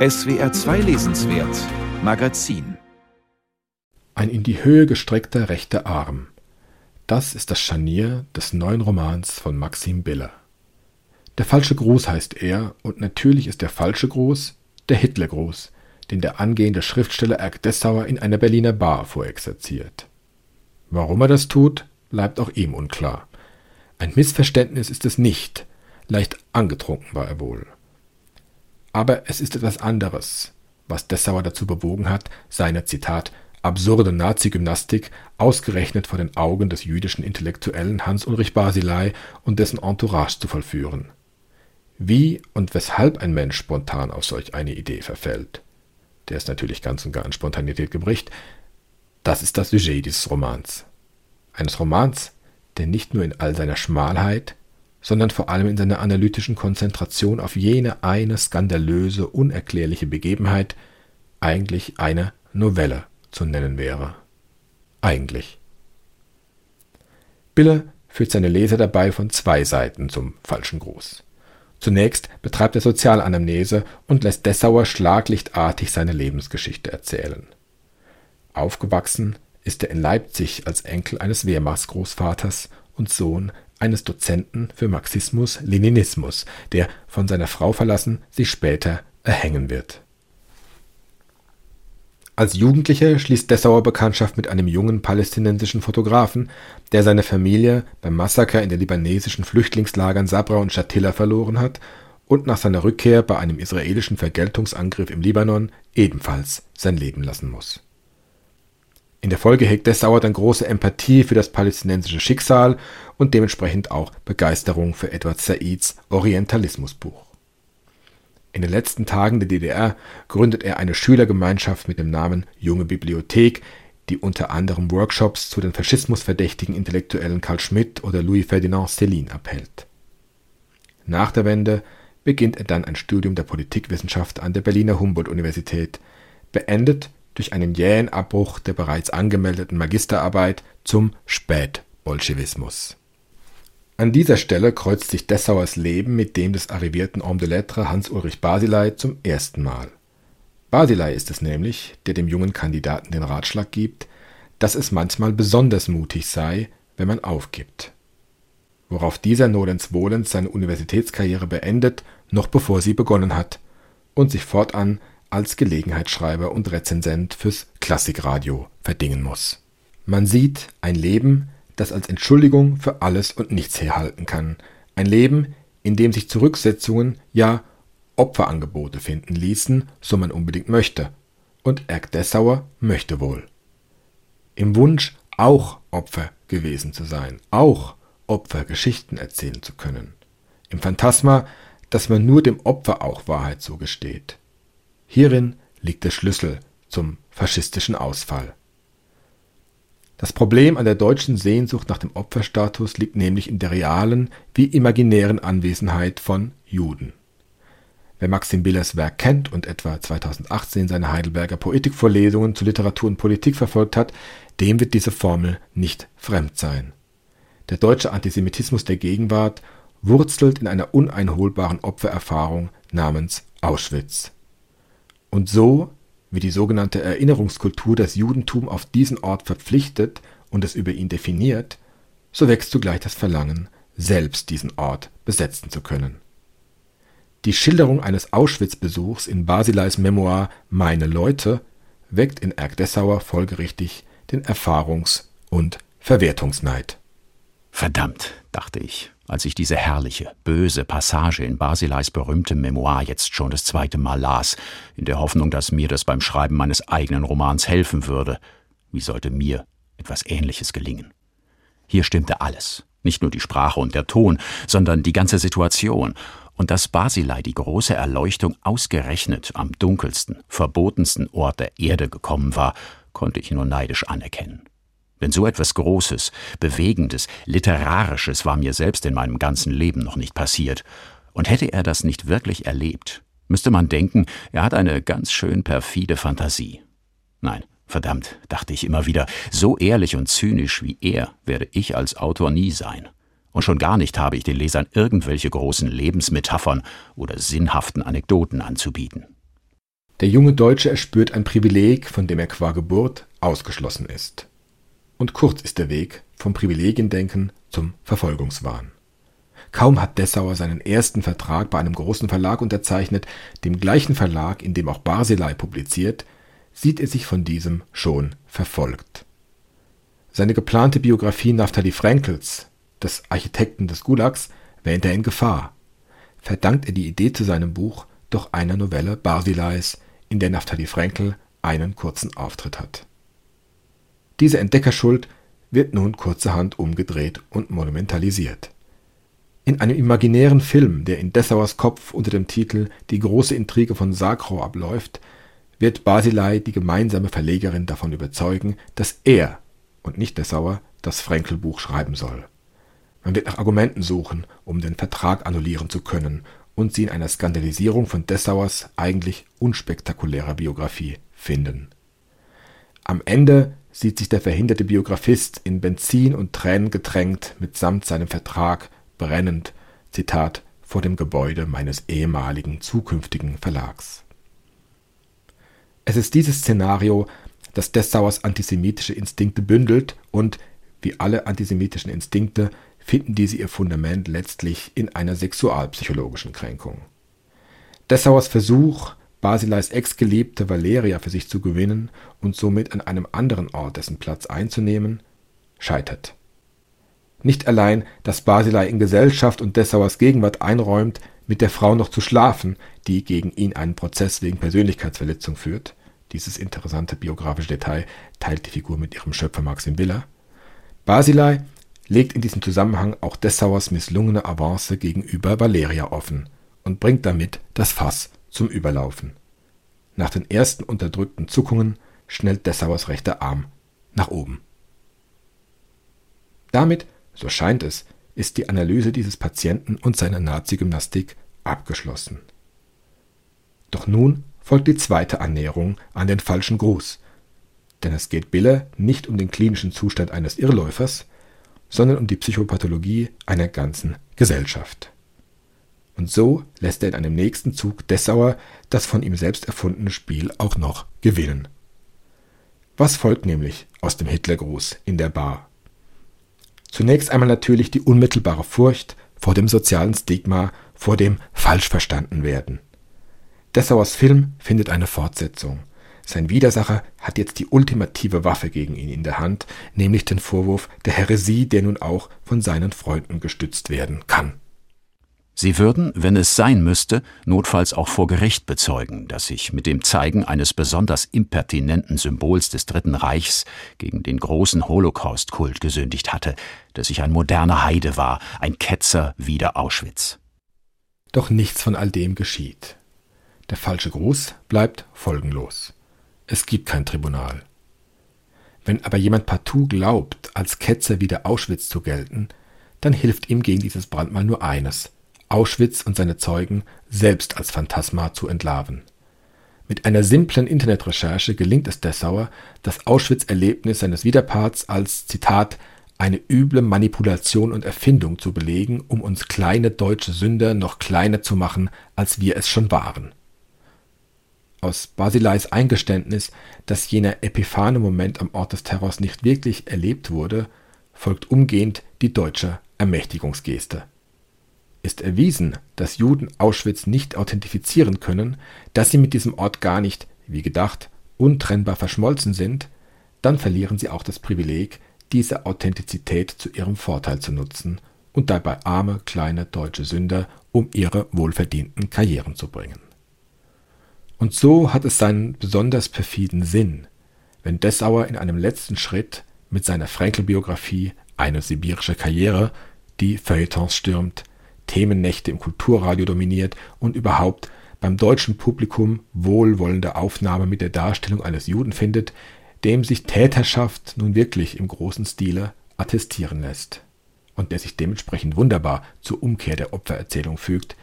SWR 2 Lesenswert Magazin Ein in die Höhe gestreckter rechter Arm. Das ist das Scharnier des neuen Romans von Maxim Biller. Der falsche Gruß heißt er, und natürlich ist der falsche Gruß der Hitlergruß, den der angehende Schriftsteller Erk Dessauer in einer Berliner Bar vorexerziert. Warum er das tut, bleibt auch ihm unklar. Ein Missverständnis ist es nicht, leicht angetrunken war er wohl. Aber es ist etwas anderes, was Dessauer dazu bewogen hat, seine Zitat absurde Nazi-Gymnastik ausgerechnet vor den Augen des jüdischen Intellektuellen Hans-Ulrich Basilei und dessen Entourage zu vollführen. Wie und weshalb ein Mensch spontan auf solch eine Idee verfällt, der ist natürlich ganz und gar an Spontanität gebricht, das ist das Sujet dieses Romans. Eines Romans, der nicht nur in all seiner Schmalheit, sondern vor allem in seiner analytischen Konzentration auf jene eine skandalöse, unerklärliche Begebenheit eigentlich eine Novelle zu nennen wäre. Eigentlich. Bille führt seine Leser dabei von zwei Seiten zum falschen Gruß. Zunächst betreibt er Sozialanamnese und lässt Dessauer schlaglichtartig seine Lebensgeschichte erzählen. Aufgewachsen ist er in Leipzig als Enkel eines Wehrmachtsgroßvaters und Sohn eines Dozenten für Marxismus-Leninismus, der, von seiner Frau verlassen, sich später erhängen wird. Als Jugendlicher schließt Dessauer Bekanntschaft mit einem jungen palästinensischen Fotografen, der seine Familie beim Massaker in den libanesischen Flüchtlingslagern Sabra und Shatila verloren hat und nach seiner Rückkehr bei einem israelischen Vergeltungsangriff im Libanon ebenfalls sein Leben lassen muss. In der Folge hegt Dessauer dann große Empathie für das palästinensische Schicksal und dementsprechend auch Begeisterung für Edward Saids Orientalismusbuch. In den letzten Tagen der DDR gründet er eine Schülergemeinschaft mit dem Namen Junge Bibliothek, die unter anderem Workshops zu den faschismusverdächtigen Intellektuellen Karl Schmidt oder Louis Ferdinand Céline abhält. Nach der Wende beginnt er dann ein Studium der Politikwissenschaft an der Berliner Humboldt-Universität, beendet durch einen jähen Abbruch der bereits angemeldeten Magisterarbeit zum Spätbolschewismus an dieser Stelle kreuzt sich Dessauers Leben mit dem des arrivierten Homme de Lettres Hans-Ulrich Basilei zum ersten Mal. Basilei ist es nämlich, der dem jungen Kandidaten den Ratschlag gibt, dass es manchmal besonders mutig sei, wenn man aufgibt. Worauf dieser nolens volens seine Universitätskarriere beendet, noch bevor sie begonnen hat, und sich fortan als Gelegenheitsschreiber und Rezensent fürs Klassikradio verdingen muss. Man sieht ein Leben, das als Entschuldigung für alles und nichts herhalten kann. Ein Leben, in dem sich Zurücksetzungen, ja Opferangebote finden ließen, so man unbedingt möchte. Und Erk Dessauer möchte wohl. Im Wunsch, auch Opfer gewesen zu sein, auch Opfer Geschichten erzählen zu können. Im Phantasma, dass man nur dem Opfer auch Wahrheit zugesteht. Hierin liegt der Schlüssel zum faschistischen Ausfall. Das Problem an der deutschen Sehnsucht nach dem Opferstatus liegt nämlich in der realen wie imaginären Anwesenheit von Juden. Wer Maxim Billers Werk kennt und etwa 2018 seine Heidelberger Poetikvorlesungen zu Literatur und Politik verfolgt hat, dem wird diese Formel nicht fremd sein. Der deutsche Antisemitismus der Gegenwart wurzelt in einer uneinholbaren Opfererfahrung namens Auschwitz. Und so wie die sogenannte Erinnerungskultur das Judentum auf diesen Ort verpflichtet und es über ihn definiert, so wächst zugleich das Verlangen, selbst diesen Ort besetzen zu können. Die Schilderung eines Auschwitz-Besuchs in Basileis Memoir Meine Leute weckt in Ergdessauer folgerichtig den Erfahrungs- und Verwertungsneid. Verdammt, dachte ich, als ich diese herrliche, böse Passage in Basileis berühmtem Memoir jetzt schon das zweite Mal las, in der Hoffnung, dass mir das beim Schreiben meines eigenen Romans helfen würde. Wie sollte mir etwas Ähnliches gelingen? Hier stimmte alles, nicht nur die Sprache und der Ton, sondern die ganze Situation, und dass Basilei die große Erleuchtung ausgerechnet am dunkelsten, verbotensten Ort der Erde gekommen war, konnte ich nur neidisch anerkennen. Denn so etwas Großes, Bewegendes, Literarisches war mir selbst in meinem ganzen Leben noch nicht passiert. Und hätte er das nicht wirklich erlebt, müsste man denken, er hat eine ganz schön perfide Fantasie. Nein, verdammt, dachte ich immer wieder, so ehrlich und zynisch wie er werde ich als Autor nie sein. Und schon gar nicht habe ich den Lesern irgendwelche großen Lebensmetaphern oder sinnhaften Anekdoten anzubieten. Der junge Deutsche erspürt ein Privileg, von dem er qua Geburt ausgeschlossen ist. Und kurz ist der Weg vom Privilegiendenken zum Verfolgungswahn. Kaum hat Dessauer seinen ersten Vertrag bei einem großen Verlag unterzeichnet, dem gleichen Verlag, in dem auch Barzilai publiziert, sieht er sich von diesem schon verfolgt. Seine geplante Biografie Naftali Frankels, des Architekten des Gulags, wähnt er in Gefahr. Verdankt er die Idee zu seinem Buch doch einer Novelle Barzilais, in der Naftali Frankel einen kurzen Auftritt hat. Diese Entdeckerschuld wird nun kurzerhand umgedreht und monumentalisiert. In einem imaginären Film, der in Dessauers Kopf unter dem Titel Die große Intrige von Sakro abläuft, wird Basilei die gemeinsame Verlegerin davon überzeugen, dass er und nicht Dessauer das Frenkel-Buch schreiben soll. Man wird nach Argumenten suchen, um den Vertrag annullieren zu können und sie in einer Skandalisierung von Dessauers eigentlich unspektakulärer Biografie finden. Am Ende sieht sich der verhinderte Biografist in Benzin und Tränen getränkt mitsamt seinem Vertrag brennend, Zitat, vor dem Gebäude meines ehemaligen zukünftigen Verlags. Es ist dieses Szenario, das Dessauers antisemitische Instinkte bündelt und, wie alle antisemitischen Instinkte, finden diese ihr Fundament letztlich in einer sexualpsychologischen Kränkung. Dessauers Versuch, Basileis Ex-Geliebte Valeria für sich zu gewinnen und somit an einem anderen Ort dessen Platz einzunehmen, scheitert. Nicht allein, dass Basilei in Gesellschaft und Dessauers Gegenwart einräumt, mit der Frau noch zu schlafen, die gegen ihn einen Prozess wegen Persönlichkeitsverletzung führt. Dieses interessante biografische Detail teilt die Figur mit ihrem Schöpfer Maxim Biller. Basilei legt in diesem Zusammenhang auch Dessauers misslungene Avance gegenüber Valeria offen und bringt damit das Fass zum Überlaufen. Nach den ersten unterdrückten Zuckungen schnellt Dessauers rechter Arm nach oben. Damit, so scheint es, ist die Analyse dieses Patienten und seiner Nazi-Gymnastik abgeschlossen. Doch nun folgt die zweite Annäherung an den falschen Gruß, denn es geht Biller nicht um den klinischen Zustand eines Irrläufers, sondern um die Psychopathologie einer ganzen Gesellschaft. Und so lässt er in einem nächsten Zug Dessauer das von ihm selbst erfundene Spiel auch noch gewinnen. Was folgt nämlich aus dem Hitlergruß in der Bar? Zunächst einmal natürlich die unmittelbare Furcht vor dem sozialen Stigma, vor dem Falschverstandenwerden. Dessauers Film findet eine Fortsetzung. Sein Widersacher hat jetzt die ultimative Waffe gegen ihn in der Hand, nämlich den Vorwurf der Häresie, der nun auch von seinen Freunden gestützt werden kann. Sie würden, wenn es sein müsste, notfalls auch vor Gericht bezeugen, dass sich mit dem Zeigen eines besonders impertinenten Symbols des Dritten Reichs gegen den großen Holocaust-Kult gesündigt hatte, dass ich ein moderner Heide war, ein Ketzer wider Auschwitz. Doch nichts von all dem geschieht. Der falsche Gruß bleibt folgenlos. Es gibt kein Tribunal. Wenn aber jemand partout glaubt, als Ketzer wieder Auschwitz zu gelten, dann hilft ihm gegen dieses Brandmal nur eines, Auschwitz und seine Zeugen selbst als Phantasma zu entlarven. Mit einer simplen Internetrecherche gelingt es Dessauer, das Auschwitz-Erlebnis seines Widerparts als Zitat eine üble Manipulation und Erfindung zu belegen, um uns kleine deutsche Sünder noch kleiner zu machen, als wir es schon waren aus Basileis Eingeständnis, dass jener epiphane Moment am Ort des Terrors nicht wirklich erlebt wurde, folgt umgehend die deutsche Ermächtigungsgeste. Ist erwiesen, dass Juden Auschwitz nicht authentifizieren können, dass sie mit diesem Ort gar nicht, wie gedacht, untrennbar verschmolzen sind, dann verlieren sie auch das Privileg, diese Authentizität zu ihrem Vorteil zu nutzen und dabei arme kleine deutsche Sünder um ihre wohlverdienten Karrieren zu bringen. Und so hat es seinen besonders perfiden Sinn, wenn Dessauer in einem letzten Schritt mit seiner Frenkel-Biografie Eine sibirische Karriere die Feuilletons stürmt, Themennächte im Kulturradio dominiert und überhaupt beim deutschen Publikum wohlwollende Aufnahme mit der Darstellung eines Juden findet, dem sich Täterschaft nun wirklich im großen Stile attestieren lässt und der sich dementsprechend wunderbar zur Umkehr der Opfererzählung fügt,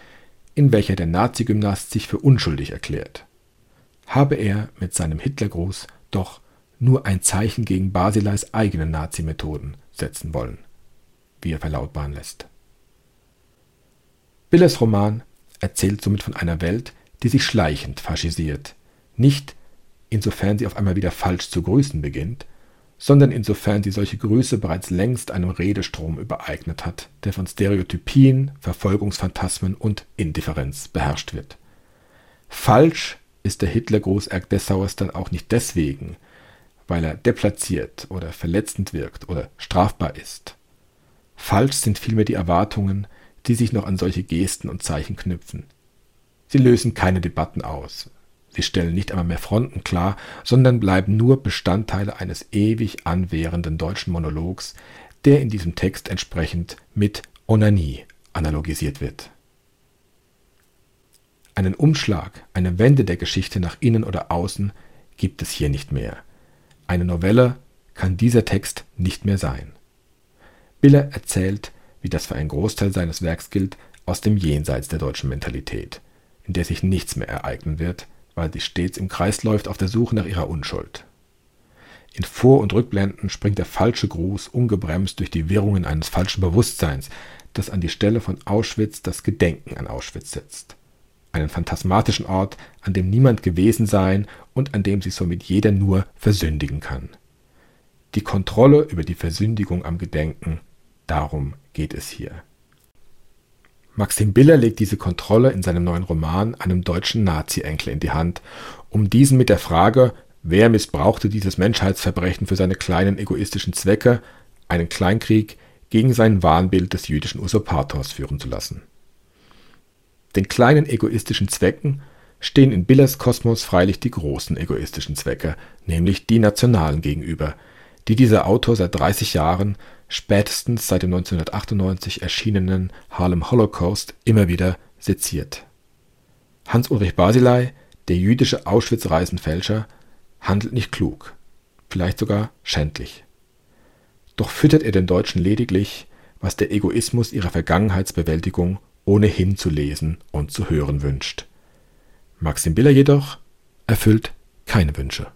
in welcher der Nazi-Gymnast sich für unschuldig erklärt habe er mit seinem Hitlergruß doch nur ein Zeichen gegen Basileis eigene Nazi-Methoden setzen wollen, wie er verlautbaren lässt. Billers Roman erzählt somit von einer Welt, die sich schleichend faschisiert, Nicht insofern sie auf einmal wieder falsch zu grüßen beginnt, sondern insofern sie solche Grüße bereits längst einem Redestrom übereignet hat, der von Stereotypien, Verfolgungsphantasmen und Indifferenz beherrscht wird. Falsch ist der Hitlergruß Erk Dessauers dann auch nicht deswegen, weil er deplatziert oder verletzend wirkt oder strafbar ist. Falsch sind vielmehr die Erwartungen, die sich noch an solche Gesten und Zeichen knüpfen. Sie lösen keine Debatten aus, Sie stellen nicht einmal mehr Fronten klar, sondern bleiben nur Bestandteile eines ewig anwährenden deutschen Monologs, der in diesem Text entsprechend mit Onanie analogisiert wird. Einen Umschlag, eine Wende der Geschichte nach innen oder außen gibt es hier nicht mehr. Eine Novelle kann dieser Text nicht mehr sein. Biller erzählt, wie das für einen Großteil seines Werks gilt, aus dem Jenseits der deutschen Mentalität, in der sich nichts mehr ereignen wird, weil sie stets im Kreis läuft auf der Suche nach ihrer Unschuld. In Vor- und Rückblenden springt der falsche Gruß ungebremst durch die Wirrungen eines falschen Bewusstseins, das an die Stelle von Auschwitz das Gedenken an Auschwitz setzt. Einen phantasmatischen Ort, an dem niemand gewesen sein und an dem sich somit jeder nur versündigen kann. Die Kontrolle über die Versündigung am Gedenken, darum geht es hier. Maxim Biller legt diese Kontrolle in seinem neuen Roman einem deutschen Nazi-Enkel in die Hand, um diesen mit der Frage, wer missbrauchte dieses Menschheitsverbrechen für seine kleinen egoistischen Zwecke, einen Kleinkrieg gegen sein Wahnbild des jüdischen Usurpators führen zu lassen. Den kleinen egoistischen Zwecken stehen in Billers Kosmos freilich die großen egoistischen Zwecke, nämlich die nationalen gegenüber, die dieser Autor seit 30 Jahren spätestens seit dem 1998 erschienenen Harlem Holocaust immer wieder seziert. Hans-Ulrich Basilei, der jüdische Auschwitz-Reisenfälscher, handelt nicht klug, vielleicht sogar schändlich. Doch füttert er den Deutschen lediglich, was der Egoismus ihrer Vergangenheitsbewältigung ohnehin zu lesen und zu hören wünscht. Maxim Biller jedoch erfüllt keine Wünsche.